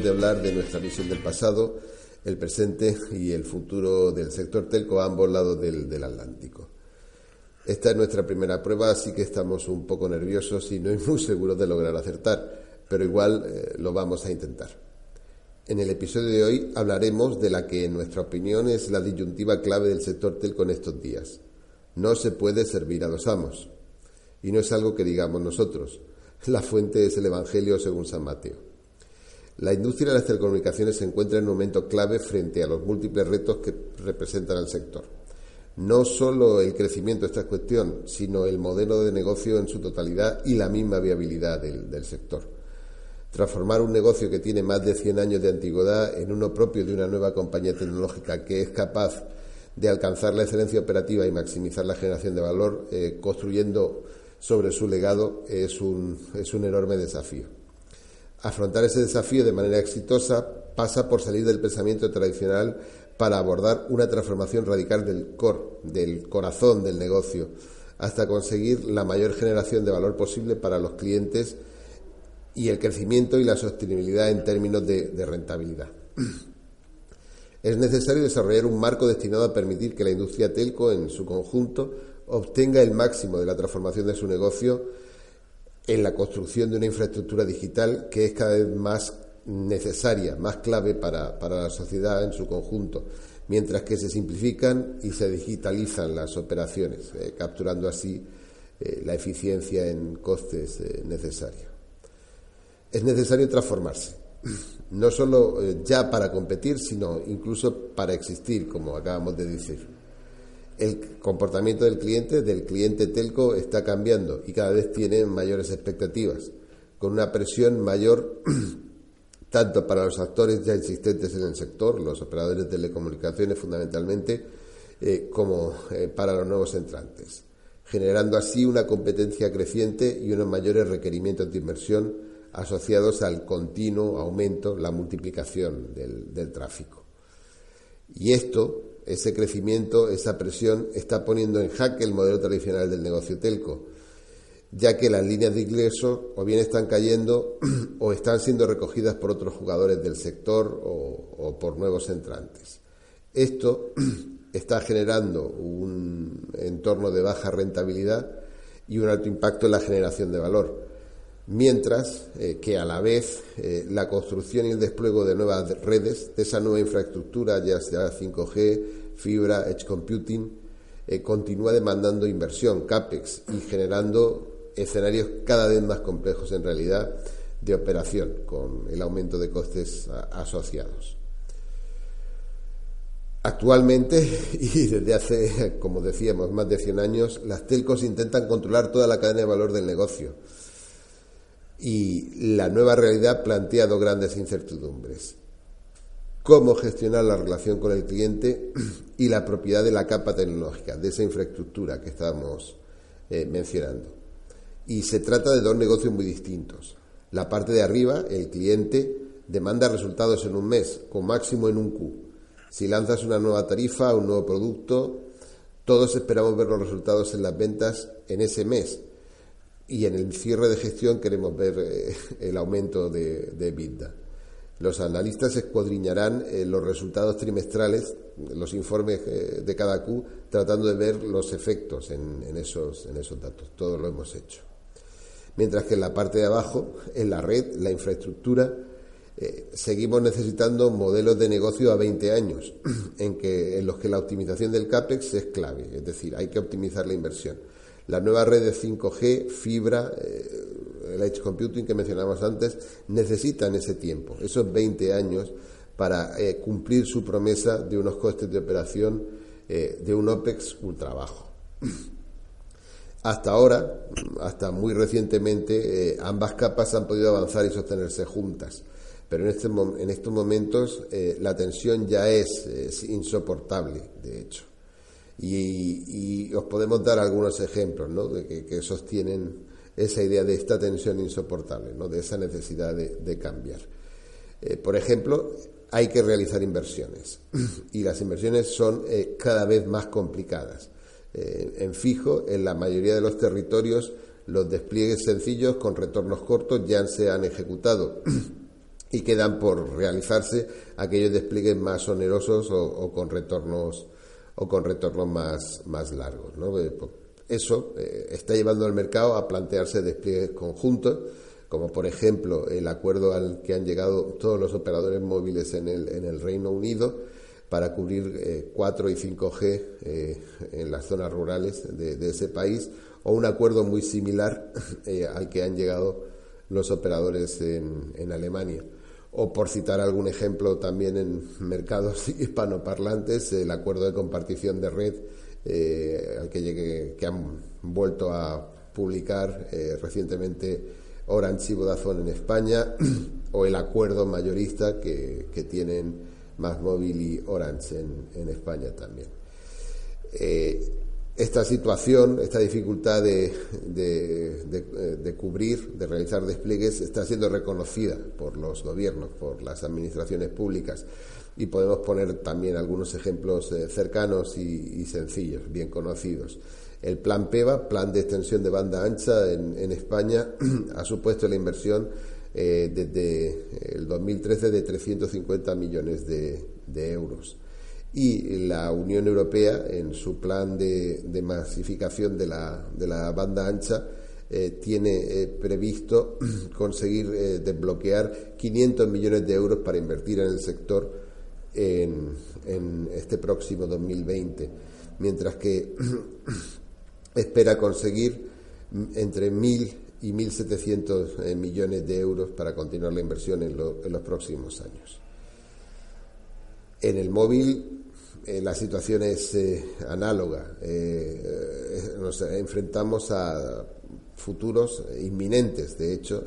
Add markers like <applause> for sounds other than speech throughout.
de hablar de nuestra visión del pasado, el presente y el futuro del sector telco a ambos lados del, Atlántico. Esta es nuestra primera prueba, así que estamos un poco nerviosos y no <laughs> muy seguros de lograr acertar, pero igual eh, lo vamos a intentar. En el episodio de hoy hablaremos de la que en nuestra opinión es la disyuntiva clave del sector telco en estos días. No se puede servir a los amos. Y no es algo que digamos nosotros. La fuente es el Evangelio según San Mateo. La industria de las telecomunicaciones se encuentra en un momento clave frente a los múltiples retos que representan al sector. No solo el crecimiento esta cuestión, sino el modelo de negocio en su totalidad y la misma viabilidad del, del sector. Transformar un negocio que tiene más de 100 años de antigüedad en uno propio de una nueva compañía tecnológica que es capaz de alcanzar la excelencia operativa y maximizar la generación de valor, eh, construyendo sobre su legado es un, es un enorme desafío. Afrontar ese desafío de manera exitosa pasa por salir del pensamiento tradicional para abordar una transformación radical del core, del corazón del negocio, hasta conseguir la mayor generación de valor posible para los clientes y el crecimiento y la sostenibilidad en términos de, de rentabilidad. <clears throat> Es necesario desarrollar un marco destinado a permitir que la industria telco en su conjunto obtenga el máximo de la transformación de su negocio en la construcción de una infraestructura digital que es cada vez más necesaria, más clave para, para la sociedad en su conjunto, mientras que se simplifican y se digitalizan las operaciones, eh, capturando así eh, la eficiencia en costes eh, necesaria. Es necesario transformarse, no solo ya para competir, sino incluso para existir, como acabamos de decir el comportamiento del cliente, del cliente telco, está cambiando y cada vez tiene mayores expectativas, con una presión mayor <clears throat> tanto para los actores ya existentes en el sector, los operadores de telecomunicaciones fundamentalmente, eh, como eh, para los nuevos entrantes, generando así una competencia creciente y unos mayores requerimientos de inversión asociados al continuo aumento, la multiplicación del, del tráfico. Y esto ese crecimiento, esa presión, está poniendo en jaque el modelo tradicional del negocio telco, ya que las líneas de ingreso o bien están cayendo <clears throat> o están siendo recogidas por otros jugadores del sector o, o por nuevos entrantes. Esto <clears throat> está generando un entorno de baja rentabilidad y un alto impacto en la generación de valor mientras eh, que a la vez eh, la construcción y el despliegue de nuevas redes, de esa nueva infraestructura, ya sea 5G, fibra, edge computing, eh, continúa demandando inversión, CAPEX, y generando escenarios cada vez más complejos en realidad de operación, con el aumento de costes asociados. Actualmente, <laughs> y desde hace, como decíamos, más de 100 años, las telcos intentan controlar toda la cadena de valor del negocio y la nueva realidad plantea dos grandes incertidumbres. Cómo gestionar la relación con el cliente <clears throat> y la propiedad de la capa tecnológica, de esa infraestructura que estábamos eh, mencionando. Y se trata de dos negocios muy distintos. La parte de arriba, el cliente, demanda resultados en un mes, con máximo en un Q. Si lanzas una nueva tarifa, un nuevo producto, todos esperamos ver los resultados en las ventas en ese mes y en el cierre de gestión queremos ver eh, el aumento de, de EBITDA. Los analistas escuadriñarán eh, los resultados trimestrales, los informes eh, de cada Q, tratando de ver los efectos en, en, esos, en esos datos. Todo lo hemos hecho. Mientras que en la parte de abajo, en la red, la infraestructura, seguimos necesitando modelos de negocio a 20 años, <clears throat> en, que, en los que la optimización del CAPEX es clave, es decir, hay que optimizar la inversión. La nueva red de 5G, fibra, eh, el edge computing que mencionamos antes, necesitan ese tiempo, esos 20 años, para eh, cumplir su promesa de unos costes de operación de un OPEX ultra bajo. Hasta ahora, hasta muy recientemente, ambas capas han podido avanzar y sostenerse juntas pero en, este, estos momentos eh, la tensión ya es, insoportable, de hecho. Y, os podemos dar algunos ejemplos ¿no? de que, sostienen esa idea de esta tensión insoportable, ¿no? de esa necesidad de, cambiar. Eh, por ejemplo, hay que realizar inversiones y las inversiones son eh, cada vez más complicadas. en fijo, en la mayoría de los territorios, los despliegues sencillos con retornos cortos ya se han ejecutado y quedan por realizarse aquellos despliegues más onerosos o, con retornos o con retornos más, más largos. Eh, pues, eso eh, está llevando al mercado a plantearse despliegues conjuntos, como por ejemplo el acuerdo al que han llegado todos los operadores móviles en el, en el Reino Unido para cubrir 4 eh, y 5G en las zonas rurales de, ese país, o un acuerdo muy similar <laughs> al que han llegado los operadores en Alemania o por citar algún ejemplo también en mercados <laughs> hispanoparlantes, el acuerdo de compartición de red eh, al que, llegue, que han vuelto a publicar eh, recientemente Orange y Vodafone en España, <clears throat> o el acuerdo mayorista que, tienen Más Móvil y Orange en, España también. Eh, esta situación, esta dificultad de, de, cubrir, de realizar despliegues, está siendo reconocida por los gobiernos, por las administraciones públicas. Y podemos poner también algunos ejemplos eh, cercanos y, sencillos, bien conocidos. El plan PEVA, Plan de Extensión de Banda Ancha en, España, <clears throat> ha supuesto la inversión eh, desde el 2013 de 350 millones de euros y la Unión Europea en su plan de, masificación de la, de la, banda ancha eh, tiene eh, previsto <clears throat> conseguir eh, desbloquear 500 millones de euros para invertir en el sector en, en este próximo 2020, mientras que <clears throat> espera conseguir entre 1.000 y 1.700 millones de euros para continuar la inversión en, en los próximos años. En el móvil eh, la situación es eh, análoga. Eh, nos enfrentamos a futuros inminentes, de hecho,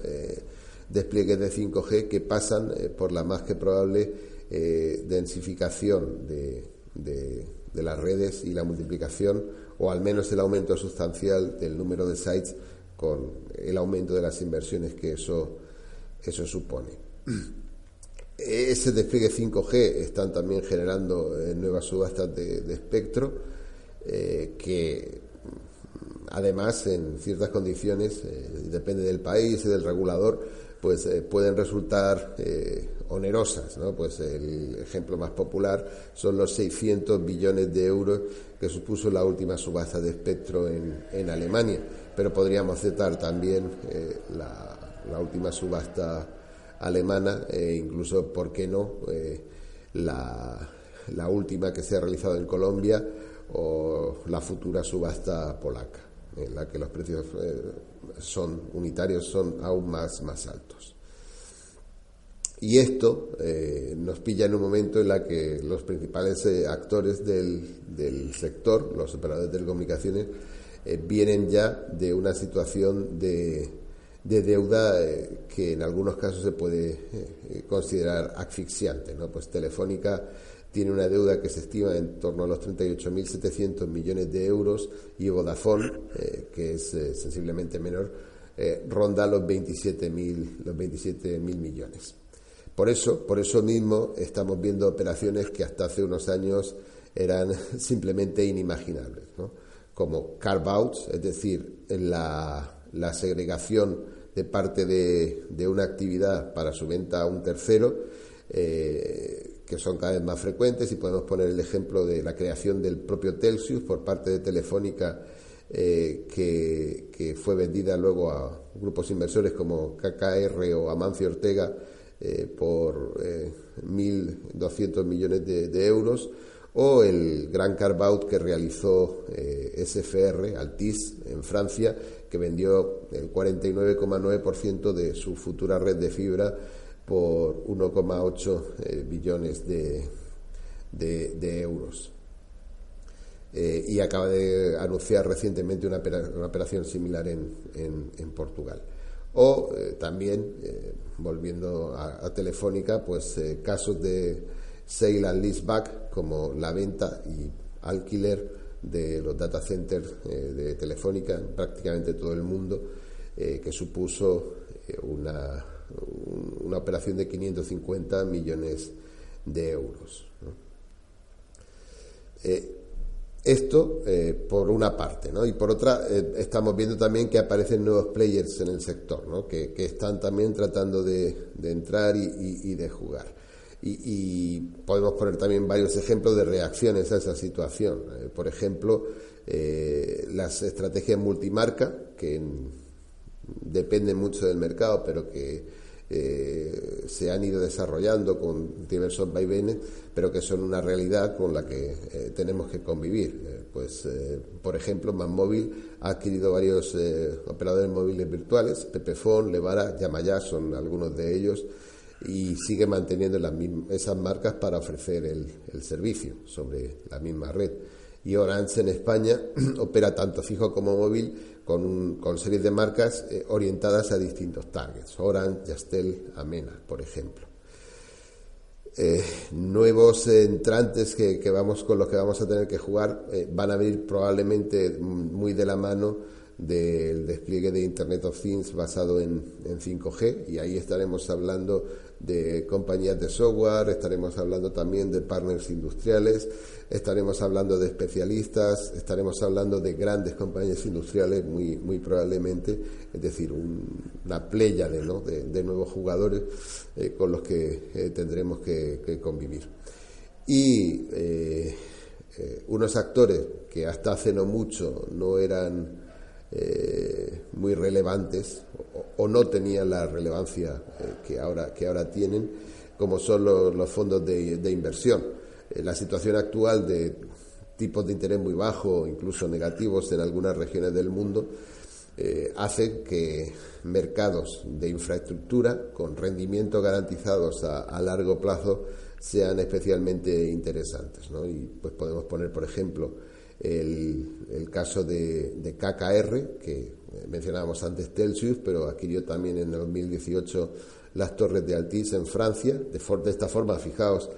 despliegues de 5G que pasan por la más que probable densificación de, de, las redes y la multiplicación, o al menos el aumento sustancial del número de sites con el aumento de las inversiones que eso, eso supone. <clears throat> Ese despliegue 5G están también generando eh, nuevas subastas de, espectro eh, que además en ciertas condiciones, eh, depende del país y del regulador, pues pueden resultar onerosas. ¿no? Pues el ejemplo más popular son los 600 billones de euros que supuso la última subasta de espectro en, en Alemania, pero podríamos citar también la, la última subasta alemana e incluso, ¿por qué no?, eh, la, la, última que se ha realizado en Colombia o la futura subasta polaca, en la que los precios eh, son unitarios, son aún más, más altos. Y esto nos pilla en un momento en la que los principales actores del, del, sector, los operadores de telecomunicaciones, vienen ya de una situación de de deuda eh, que en algunos casos se puede eh, considerar asfixiante. ¿no? Pues Telefónica tiene una deuda que se estima en torno a los 38.700 millones de euros y Vodafone, eh, que es sensiblemente menor, ronda los 27.000 los 27 millones. Por eso, por eso mismo estamos viendo operaciones que hasta hace unos años eran <laughs> simplemente inimaginables, ¿no? como carve-outs, es decir, la, la segregación de parte de, una actividad para su venta a un tercero, eh, que son cada vez más frecuentes, y podemos poner el ejemplo de la creación del propio Telsius por parte de Telefónica, eh, que, fue vendida luego a grupos inversores como KKR o Amancio Ortega por 1.200 millones de, euros, o el gran carve que realizó SFR, Altis, en Francia, que vendió el 49,9% de su futura red de fibra por 1,8 billones de, de euros. Eh, y acaba de anunciar recientemente una, operación similar en, en, Portugal. O eh, también, eh, volviendo a, Telefónica, pues casos de sale and leaseback como la venta y alquiler de los data centers de Telefónica en prácticamente todo el mundo, que supuso una, una operación de 550 millones de euros. Esto eh, por una parte, ¿no? Y por otra, eh, estamos viendo también que aparecen nuevos players en el sector, ¿no? Que, están también tratando de, entrar y, de jugar. Y, podemos poner también varios ejemplos de reacciones a esa situación. Eh, por ejemplo, las estrategias multimarca, que dependen mucho del mercado, pero que eh, se han ido desarrollando con diversos vaivenes, pero que son una realidad con la que eh, tenemos que convivir. Eh, pues, por ejemplo, Manmóvil ha adquirido varios operadores móviles virtuales, Pepefon, Levara, Yamayá son algunos de ellos, y sigue manteniendo las esas marcas para ofrecer el, el servicio sobre la misma red. Y Orange en España <clears throat> opera tanto fijo como móvil con, con series de marcas eh, orientadas a distintos targets, Orange, Yastel, Amena, por ejemplo. Eh, nuevos entrantes que, vamos con los que vamos a tener que jugar eh, van a venir probablemente muy de la mano del despliegue de Internet of Things basado en, en 5G y ahí estaremos hablando de compañías de software, estaremos hablando también de partners industriales, estaremos hablando de especialistas, estaremos hablando de grandes compañías industriales muy, muy probablemente, es decir, una playa de, ¿no? de, nuevos jugadores eh, con los que eh, tendremos que, convivir. Y eh, unos actores que hasta hace no mucho no eran muy relevantes o, no tenían la relevancia que, ahora, que ahora tienen, como son los, fondos de inversión eh, la situación actual de tipos de interés muy bajos, incluso negativos en algunas regiones del mundo, eh, hace que mercados de infraestructura con rendimientos garantizados a, largo plazo sean especialmente interesantes. Y pues podemos poner, por ejemplo, el, caso de, KKR, que mencionábamos antes Telsius, pero adquirió también en el 2018 las torres de Altis en Francia. De, de esta forma, fijaos,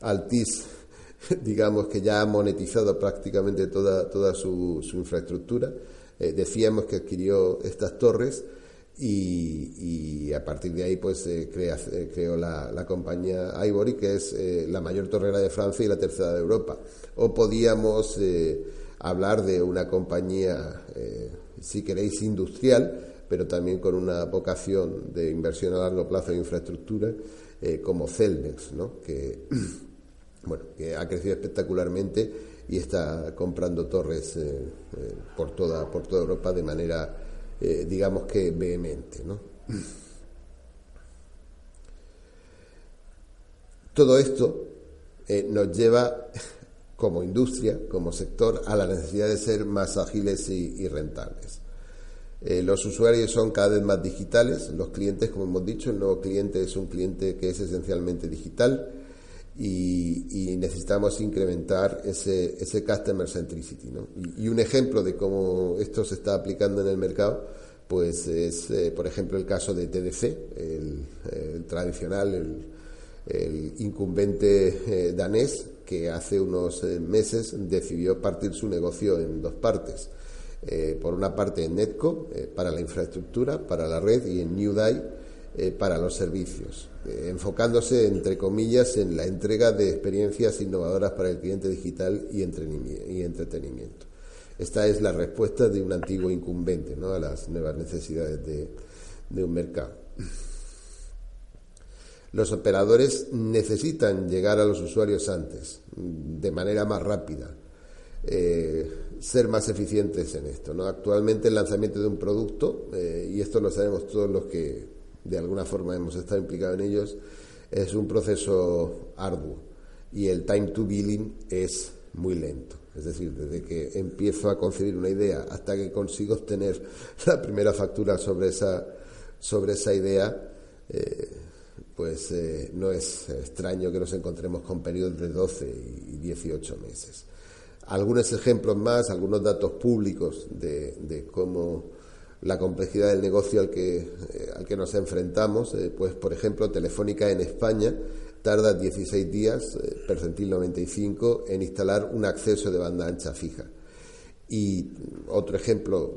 Altis, <laughs> digamos que ya ha monetizado prácticamente toda, toda su, infraestructura. Eh, decíamos que adquirió estas torres y, a partir de ahí pues eh, eh, creó la, compañía Ivory, que es la mayor torrera de Francia y la tercera de Europa. O podíamos hablar de una compañía, si queréis, industrial, pero también con una vocación de inversión a largo plazo en infraestructura, como Celnex, ¿no? que <clears throat> bueno, que ha crecido espectacularmente y está comprando torres eh, eh, por, toda, por toda Europa de manera, eh, digamos que vehemente. ¿no? Todo esto nos lleva <laughs> como industria, como sector, a la necesidad de ser más ágiles y, y rentables. los usuarios son cada vez más digitales, los clientes, como hemos dicho, el nuevo cliente es un cliente que es esencialmente digital y, necesitamos incrementar ese, ese customer centricity. ¿no? Y, un ejemplo de cómo esto se está aplicando en el mercado, pues es, eh, por ejemplo, el caso de TDC, el, tradicional, el, incumbente eh, danés, que hace unos eh, meses decidió partir su negocio en dos partes. por una parte en Netco, para la infraestructura, para la red, y en New para los servicios. Eh, enfocándose, entre comillas, en la entrega de experiencias innovadoras para el cliente digital y entretenimiento. Esta es la respuesta de un antiguo incumbente a las nuevas necesidades de, un mercado. Los operadores necesitan llegar a los usuarios antes, de manera más rápida, eh, ser más eficientes en esto. ¿no? Actualmente el lanzamiento de un producto, eh, y esto lo sabemos todos los que de alguna forma hemos estado implicados en ellos, es un proceso arduo y el time to billing es muy lento. Es decir, desde que empiezo a concebir una idea hasta que consigo obtener <laughs> la primera factura sobre esa, sobre esa idea, eh, pues eh, no es extraño que nos encontremos con periodos de 12 y 18 meses. Algunos ejemplos más, algunos datos públicos de, cómo la complejidad del negocio al que, eh, al que nos enfrentamos, pues por ejemplo, Telefónica en España tarda 16 días, percentil 95, en instalar un acceso de banda ancha fija. Y otro ejemplo,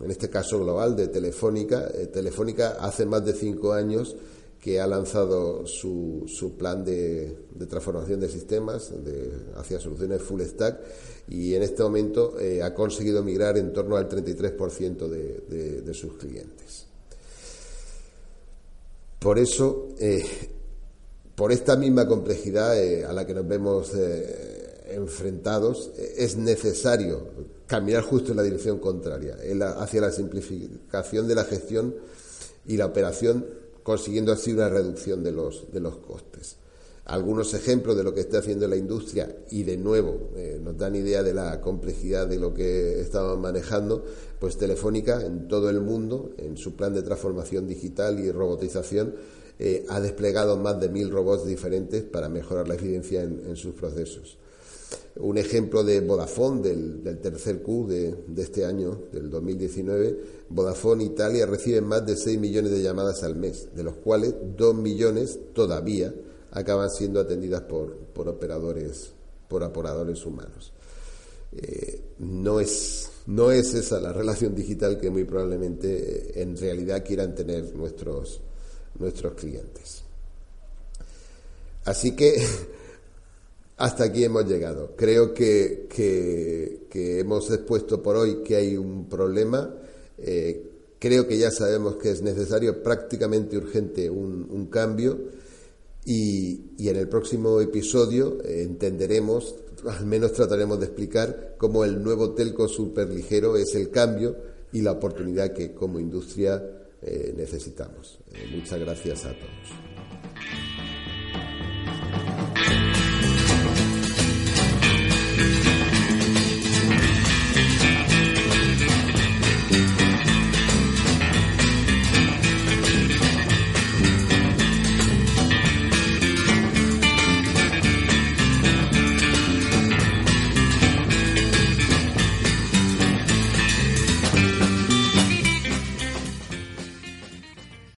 en este caso global, de Telefónica. Telefónica hace más de cinco años que ha lanzado su, su plan de, transformación de sistemas hacia soluciones full stack y en este momento eh, ha conseguido migrar en torno al 33% de, de, sus clientes. Por eso, eh, por esta misma complejidad eh, a la que nos vemos enfrentados, es necesario caminar justo en la dirección contraria, hacia la simplificación de la gestión y la operación consiguiendo así una reducción de los, de los costes. Algunos ejemplos de lo que está haciendo la industria y de nuevo eh, nos dan idea de la complejidad de lo que estaban manejando, pues Telefónica en todo el mundo, en su plan de transformación digital y robotización, eh, ha desplegado más de mil robots diferentes para mejorar la eficiencia en sus procesos. Un ejemplo de Vodafone, del, tercer Q de, este año, del 2019, Vodafone Italia recibe más de 6 millones de llamadas al mes, de los cuales 2 millones todavía acaban siendo atendidas por, operadores, por operadores humanos. Eh, no, es, no es esa la relación digital que muy probablemente eh, en realidad quieran tener nuestros, nuestros clientes. Así que <laughs> hasta aquí hemos llegado. Creo que, hemos expuesto por hoy que hay un problema. Eh, creo que ya sabemos que es necesario, prácticamente urgente, un, cambio. Y, en el próximo episodio eh, entenderemos, al menos trataremos de explicar cómo el nuevo telco superligero es el cambio y la oportunidad que como industria eh, necesitamos. muchas gracias a todos.